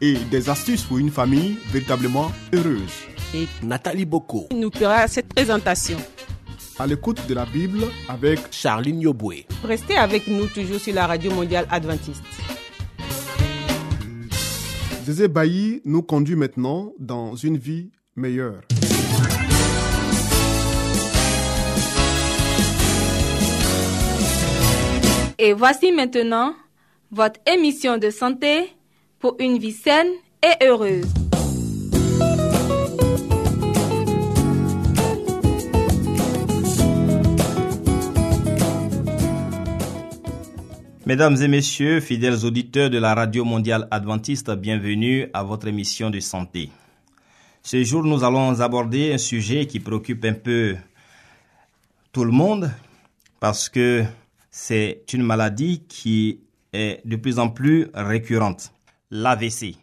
et des astuces pour une famille véritablement heureuse. et Nathalie Boko, il nous fera cette présentation. À l'écoute de la Bible avec Charline Yoboué. Restez avec nous toujours sur la radio mondiale adventiste. Zézé Bailly nous conduit maintenant dans une vie meilleure. Et voici maintenant votre émission de santé une vie saine et heureuse. Mesdames et messieurs, fidèles auditeurs de la Radio Mondiale Adventiste, bienvenue à votre émission de santé. Ce jour, nous allons aborder un sujet qui préoccupe un peu tout le monde parce que c'est une maladie qui est de plus en plus récurrente, l'AVC.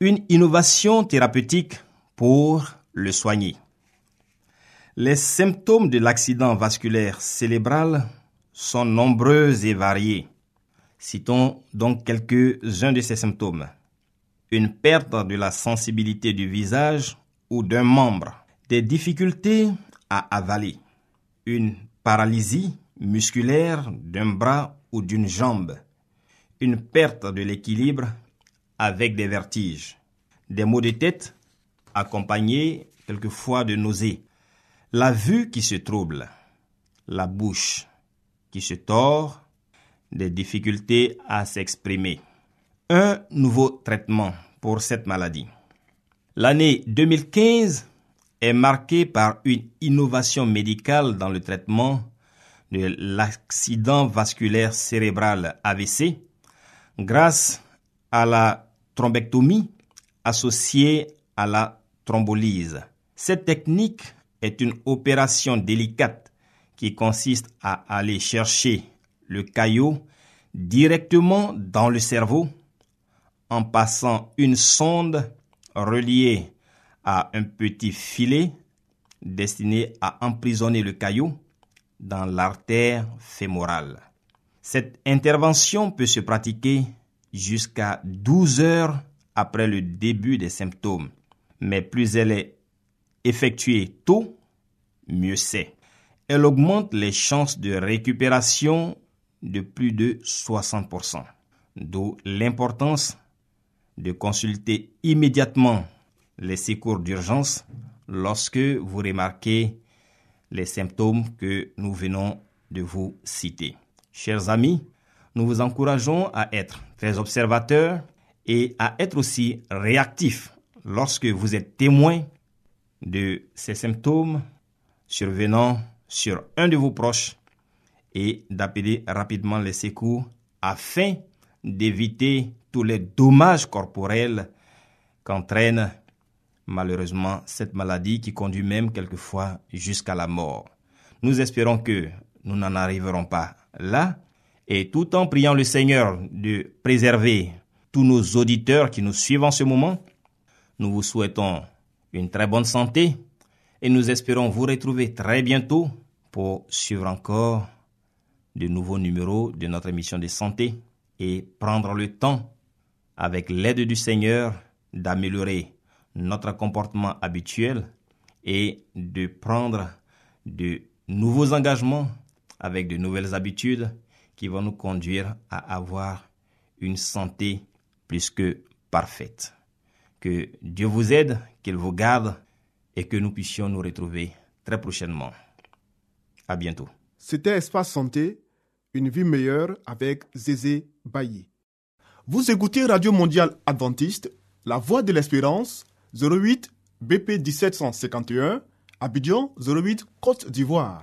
Une innovation thérapeutique pour le soigner. Les symptômes de l'accident vasculaire cérébral sont nombreux et variés. Citons donc quelques-uns de ces symptômes. Une perte de la sensibilité du visage ou d'un membre, des difficultés à avaler, une paralysie musculaire d'un bras ou d'une jambe, une perte de l'équilibre avec des vertiges, des maux de tête accompagnés quelquefois de nausées, la vue qui se trouble, la bouche qui se tord, des difficultés à s'exprimer. Un nouveau traitement pour cette maladie. L'année 2015 est marquée par une innovation médicale dans le traitement de l'accident vasculaire cérébral AVC grâce à la thrombectomie associée à la thrombolyse. Cette technique est une opération délicate qui consiste à aller chercher le caillot directement dans le cerveau en passant une sonde reliée à un petit filet destiné à emprisonner le caillot dans l'artère fémorale. Cette intervention peut se pratiquer jusqu'à 12 heures après le début des symptômes, mais plus elle est effectuée tôt, mieux c'est. Elle augmente les chances de récupération de plus de 60%, d'où l'importance de consulter immédiatement les secours d'urgence lorsque vous remarquez les symptômes que nous venons de vous citer. Chers amis, nous vous encourageons à être très observateurs et à être aussi réactifs lorsque vous êtes témoin de ces symptômes survenant sur un de vos proches et d'appeler rapidement les secours afin d'éviter tous les dommages corporels qu'entraîne malheureusement cette maladie qui conduit même quelquefois jusqu'à la mort. Nous espérons que nous n'en arriverons pas là et tout en priant le Seigneur de préserver tous nos auditeurs qui nous suivent en ce moment, nous vous souhaitons une très bonne santé et nous espérons vous retrouver très bientôt pour suivre encore de nouveaux numéros de notre émission de santé et prendre le temps, avec l'aide du Seigneur, d'améliorer notre comportement habituel et de prendre de nouveaux engagements avec de nouvelles habitudes qui vont nous conduire à avoir une santé plus que parfaite. Que Dieu vous aide, qu'il vous garde et que nous puissions nous retrouver très prochainement. À bientôt. C'était Espace Santé, une vie meilleure avec Zézé Bailly. Vous écoutez Radio Mondiale Adventiste, La Voix de l'Espérance, 08 BP 1751, Abidjan 08 Côte d'Ivoire.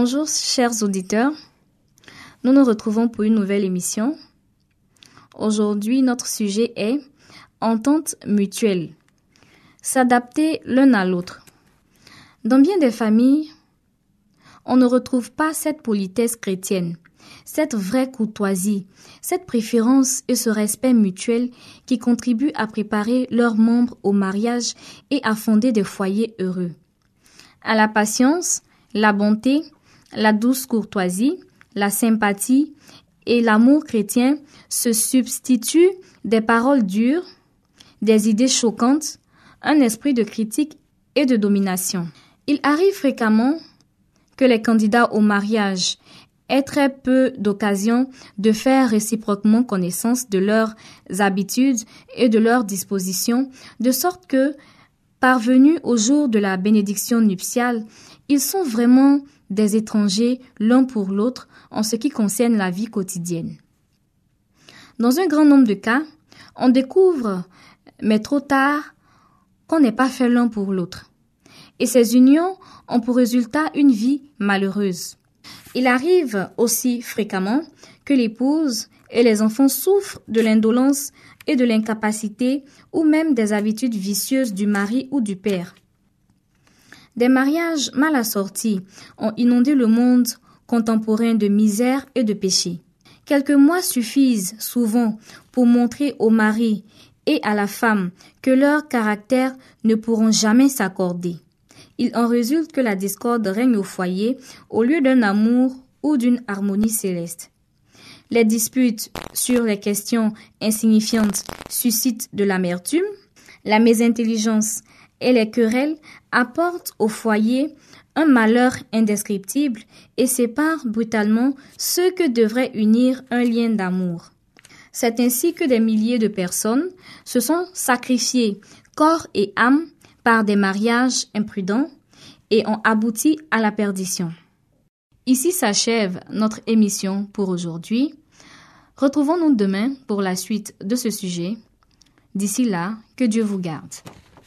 Bonjour chers auditeurs, nous nous retrouvons pour une nouvelle émission. Aujourd'hui, notre sujet est entente mutuelle, s'adapter l'un à l'autre. Dans bien des familles, on ne retrouve pas cette politesse chrétienne, cette vraie courtoisie, cette préférence et ce respect mutuel qui contribuent à préparer leurs membres au mariage et à fonder des foyers heureux. À la patience, la bonté, la douce courtoisie, la sympathie et l'amour chrétien se substituent des paroles dures, des idées choquantes, un esprit de critique et de domination. Il arrive fréquemment que les candidats au mariage aient très peu d'occasions de faire réciproquement connaissance de leurs habitudes et de leurs dispositions, de sorte que, parvenus au jour de la bénédiction nuptiale, ils sont vraiment des étrangers l'un pour l'autre en ce qui concerne la vie quotidienne. Dans un grand nombre de cas, on découvre, mais trop tard, qu'on n'est pas fait l'un pour l'autre. Et ces unions ont pour résultat une vie malheureuse. Il arrive aussi fréquemment que l'épouse et les enfants souffrent de l'indolence et de l'incapacité ou même des habitudes vicieuses du mari ou du père. Des mariages mal assortis ont inondé le monde contemporain de misère et de péché. Quelques mois suffisent souvent pour montrer au mari et à la femme que leurs caractères ne pourront jamais s'accorder. Il en résulte que la discorde règne au foyer au lieu d'un amour ou d'une harmonie céleste. Les disputes sur les questions insignifiantes suscitent de l'amertume, la mésintelligence et les querelles apportent au foyer un malheur indescriptible et séparent brutalement ceux que devrait unir un lien d'amour. C'est ainsi que des milliers de personnes se sont sacrifiées corps et âme par des mariages imprudents et ont abouti à la perdition. Ici s'achève notre émission pour aujourd'hui. Retrouvons-nous demain pour la suite de ce sujet. D'ici là, que Dieu vous garde.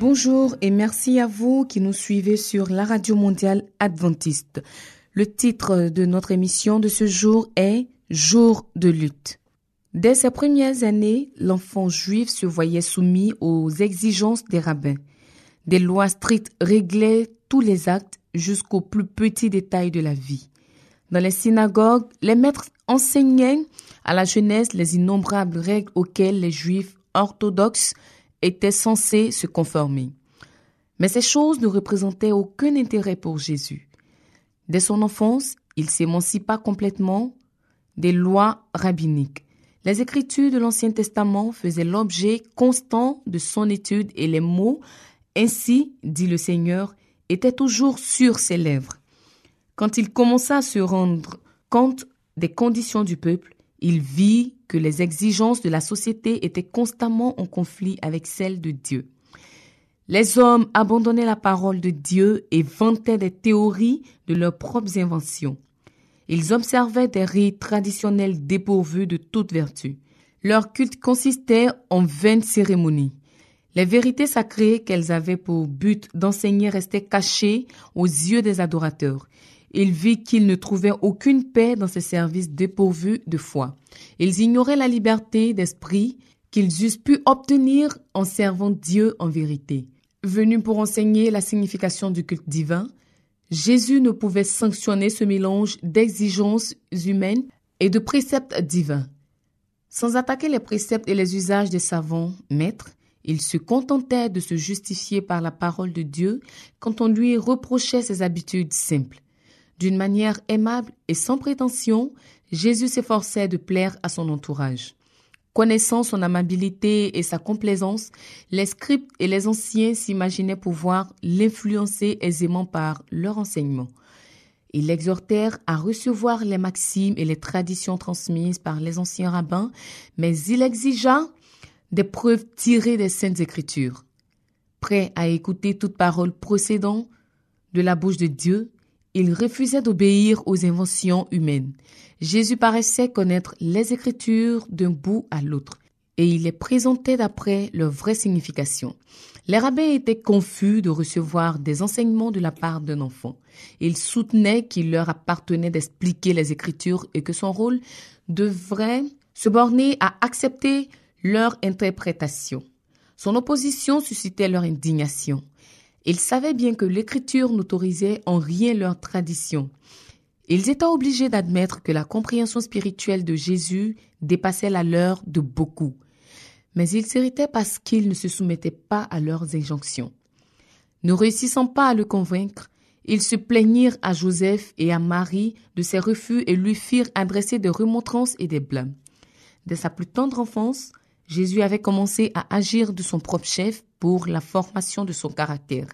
Bonjour et merci à vous qui nous suivez sur la radio mondiale adventiste. Le titre de notre émission de ce jour est Jour de lutte. Dès ses premières années, l'enfant juif se voyait soumis aux exigences des rabbins. Des lois strictes réglaient tous les actes jusqu'aux plus petits détails de la vie. Dans les synagogues, les maîtres enseignaient à la jeunesse les innombrables règles auxquelles les juifs orthodoxes étaient censés se conformer. Mais ces choses ne représentaient aucun intérêt pour Jésus. Dès son enfance, il s'émancipa complètement des lois rabbiniques. Les écritures de l'Ancien Testament faisaient l'objet constant de son étude et les mots, ainsi dit le Seigneur, étaient toujours sur ses lèvres. Quand il commença à se rendre compte des conditions du peuple, Il vit que les exigences de la société étaient constamment en conflit avec celles de Dieu. Les hommes abandonnaient la parole de Dieu et vantaient des théories de leurs propres inventions. Ils observaient des rites traditionnels dépourvus de toute vertu. Leur culte consistait en vaines cérémonies. Les vérités sacrées qu'elles avaient pour but d'enseigner restaient cachées aux yeux des adorateurs. Il vit qu'ils ne trouvaient aucune paix dans ces services dépourvus de foi. Ils ignoraient la liberté d'esprit qu'ils eussent pu obtenir en servant Dieu en vérité. Venu pour enseigner la signification du culte divin, Jésus ne pouvait sanctionner ce mélange d'exigences humaines et de préceptes divins. Sans attaquer les préceptes et les usages des savants maîtres, il se contentait de se justifier par la parole de Dieu quand on lui reprochait ses habitudes simples. D'une manière aimable et sans prétention, Jésus s'efforçait de plaire à son entourage. Connaissant son amabilité et sa complaisance, les scribes et les anciens s'imaginaient pouvoir l'influencer aisément par leur enseignement. Ils l'exhortèrent à recevoir les maximes et les traditions transmises par les anciens rabbins, mais il exigea des preuves tirées des saintes écritures. Prêt à écouter toute parole procédant de la bouche de Dieu, il refusait d'obéir aux inventions humaines. Jésus paraissait connaître les Écritures d'un bout à l'autre, et il les présentait d'après leur vraie signification. Les rabbins étaient confus de recevoir des enseignements de la part d'un enfant. Ils soutenaient qu'il leur appartenait d'expliquer les Écritures et que son rôle devrait se borner à accepter leur interprétation. Son opposition suscitait leur indignation. Ils savaient bien que l'Écriture n'autorisait en rien leur tradition. Ils étaient obligés d'admettre que la compréhension spirituelle de Jésus dépassait la leur de beaucoup. Mais ils s'irritaient parce qu'ils ne se soumettaient pas à leurs injonctions. Ne réussissant pas à le convaincre, ils se plaignirent à Joseph et à Marie de ses refus et lui firent adresser des remontrances et des blâmes. Dès sa plus tendre enfance, Jésus avait commencé à agir de son propre chef pour la formation de son caractère.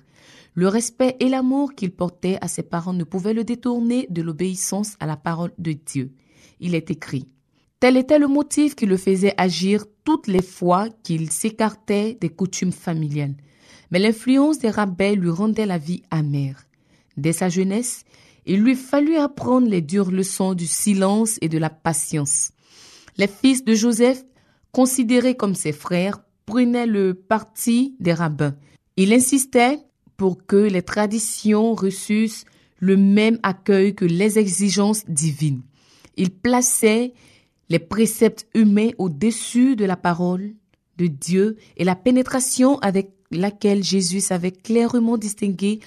Le respect et l'amour qu'il portait à ses parents ne pouvaient le détourner de l'obéissance à la parole de Dieu. Il est écrit. Tel était le motif qui le faisait agir toutes les fois qu'il s'écartait des coutumes familiales. Mais l'influence des rabbins lui rendait la vie amère. Dès sa jeunesse, il lui fallut apprendre les dures leçons du silence et de la patience. Les fils de Joseph considérés comme ses frères, prenait le parti des rabbins. Il insistait pour que les traditions reçussent le même accueil que les exigences divines. Il plaçait les préceptes humains au-dessus de la parole de Dieu et la pénétration avec laquelle Jésus savait clairement distinguer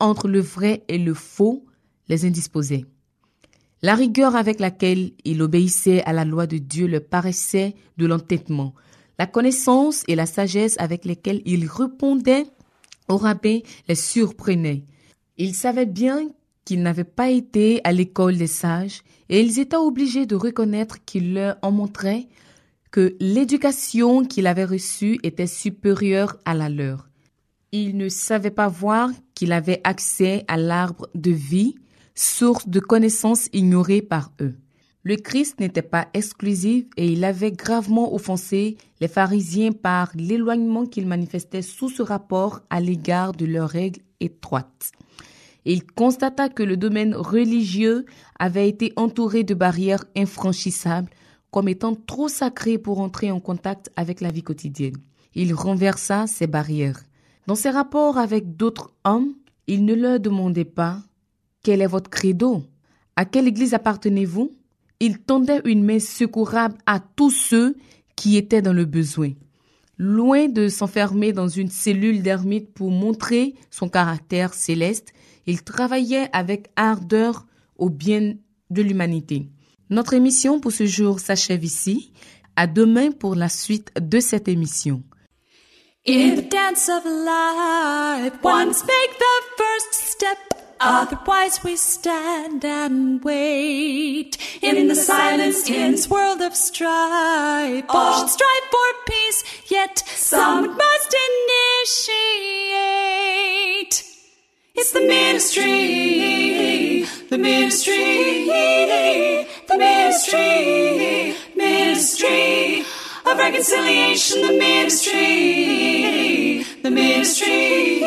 entre le vrai et le faux les indisposait. La rigueur avec laquelle il obéissait à la loi de Dieu le paraissait de l'entêtement. La connaissance et la sagesse avec lesquelles il répondait au rabbin les surprenaient. Il savait bien qu'il n'avait pas été à l'école des sages et ils étaient obligés de reconnaître qu'il leur en montrait que l'éducation qu'il avait reçue était supérieure à la leur. Il ne savait pas voir qu'il avait accès à l'arbre de vie source de connaissances ignorées par eux. Le Christ n'était pas exclusif et il avait gravement offensé les pharisiens par l'éloignement qu'il manifestait sous ce rapport à l'égard de leurs règles étroites. Il constata que le domaine religieux avait été entouré de barrières infranchissables comme étant trop sacré pour entrer en contact avec la vie quotidienne. Il renversa ces barrières. Dans ses rapports avec d'autres hommes, il ne leur demandait pas quel est votre credo? À quelle église appartenez-vous? Il tendait une main secourable à tous ceux qui étaient dans le besoin. Loin de s'enfermer dans une cellule d'ermite pour montrer son caractère céleste, il travaillait avec ardeur au bien de l'humanité. Notre émission pour ce jour s'achève ici. À demain pour la suite de cette émission. In the dance of life, once make the first step. Otherwise we stand and wait in the silence in this world of strife. All should strive for peace, yet some must initiate. It's the ministry, the ministry, the ministry. ministry, ministry of reconciliation, the ministry, the ministry,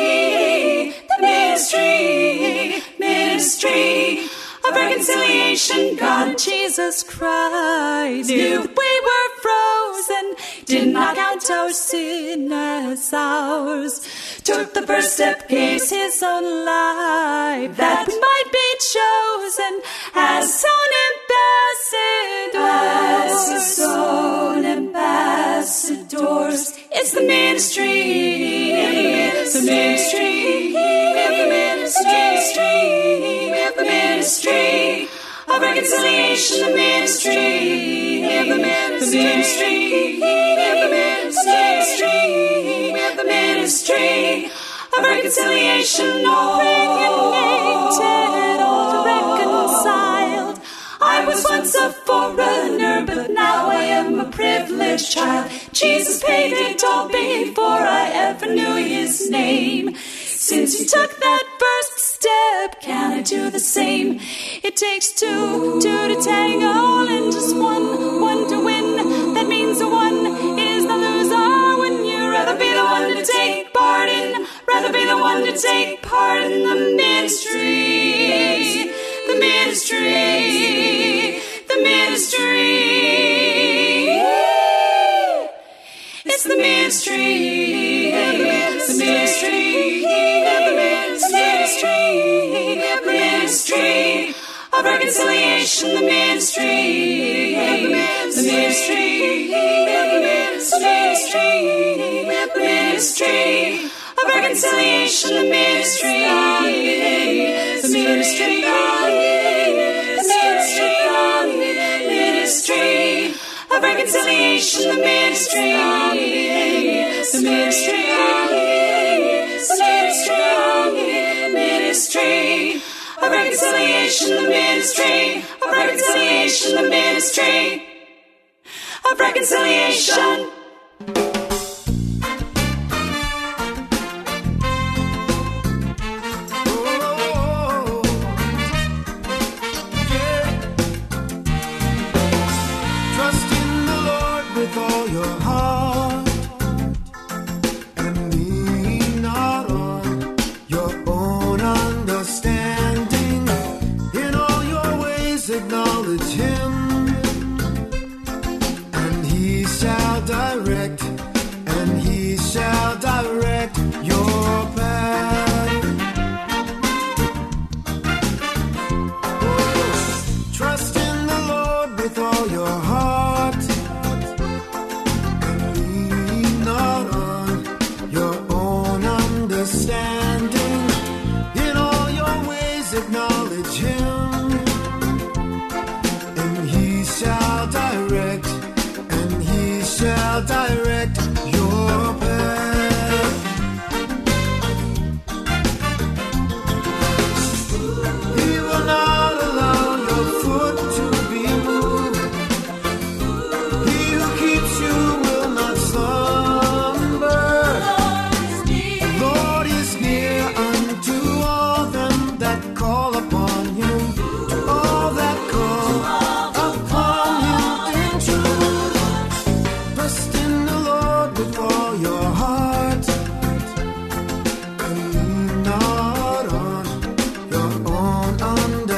the ministry, ministry of reconciliation. God, Jesus Christ, knew that we were frozen, did not count our sin as ours. Took the first step, gave his own life, that we might be chosen as own ambassadors. As his own ambassadors. It's the ministry, the ministry, the ministry, the ministry of reconciliation, the ministry, the ministry, the ministry, the ministry of reconciliation, all all reconciled. I was once a foreigner, but now I am a privileged child. Jesus paid it all before I ever knew his name. Since you took that first step, can I do the same? It takes two, two to tango, and just one, one to win. That means the one is the loser when you rather be the one to take part in, rather be the one to take part in the ministry, the ministry, the ministry. It's the ministry, the ministry, the ministry, the ministry of reconciliation, the ministry, the ministry, the ministry, the ministry of reconciliation, the ministry, the ministry, reconciliation, the ministry, the ministry, the ministry. Of reconciliation, the ministry. Of reconciliation, the ministry. Of reconciliation.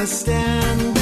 Stand.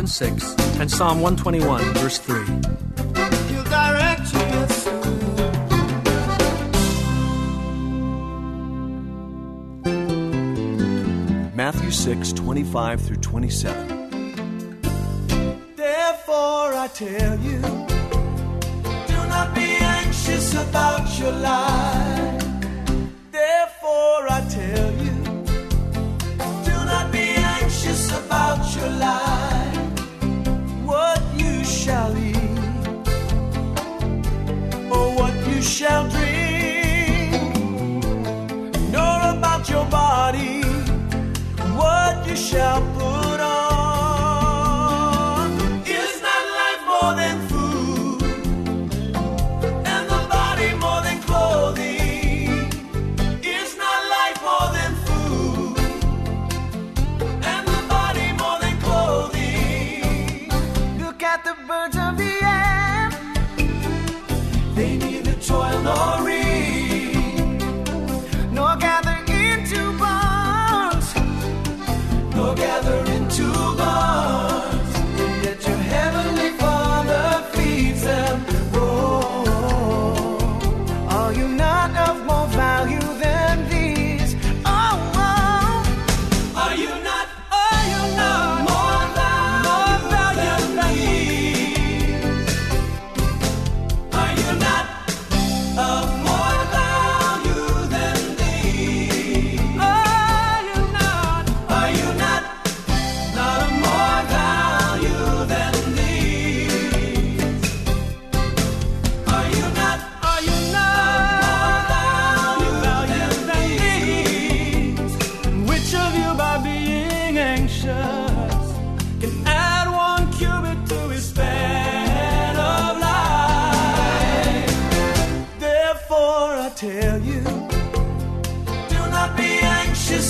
And 6, and Psalm 121, verse 3. He'll direct you, yes, sir. Matthew 6, 25 through 27. Therefore, I tell you, do not be anxious about your life. Shall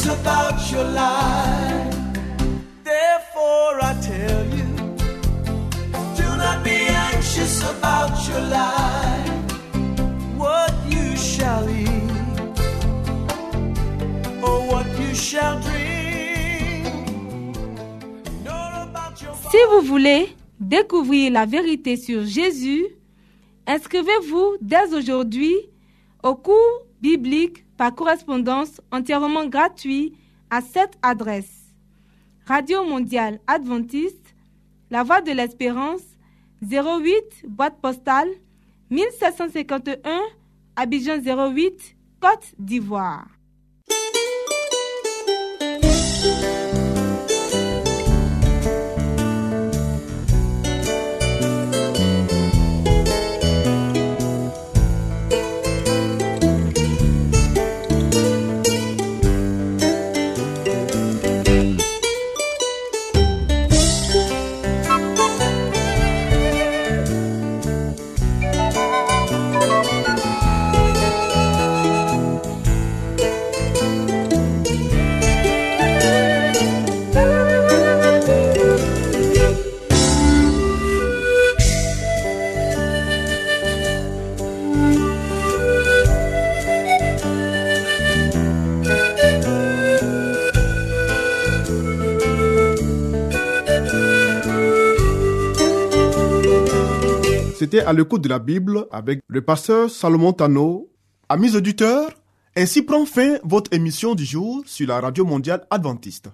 about your life. Therefore, I tell you, do not be anxious about your life. What you shall eat, or what you shall drink, Si vous voulez découvrir la vérité sur Jésus, inscrivez-vous dès aujourd'hui au cours biblique par correspondance entièrement gratuit à cette adresse. Radio mondiale adventiste, La Voix de l'Espérance, 08 boîte postale 1751 Abidjan 08 Côte d'Ivoire. À l'écoute de la Bible avec le pasteur Salomon Tano. Amis auditeurs, ainsi prend fin votre émission du jour sur la radio mondiale adventiste.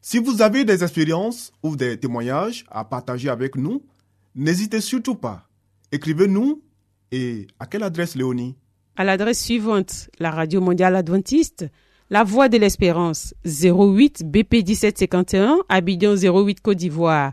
Si vous avez des expériences ou des témoignages à partager avec nous, n'hésitez surtout pas. Écrivez-nous et à quelle adresse Léonie? À l'adresse suivante, la Radio Mondiale Adventiste, La Voix de l'Espérance, 08 BP 1751, Abidjan 08 Côte d'Ivoire.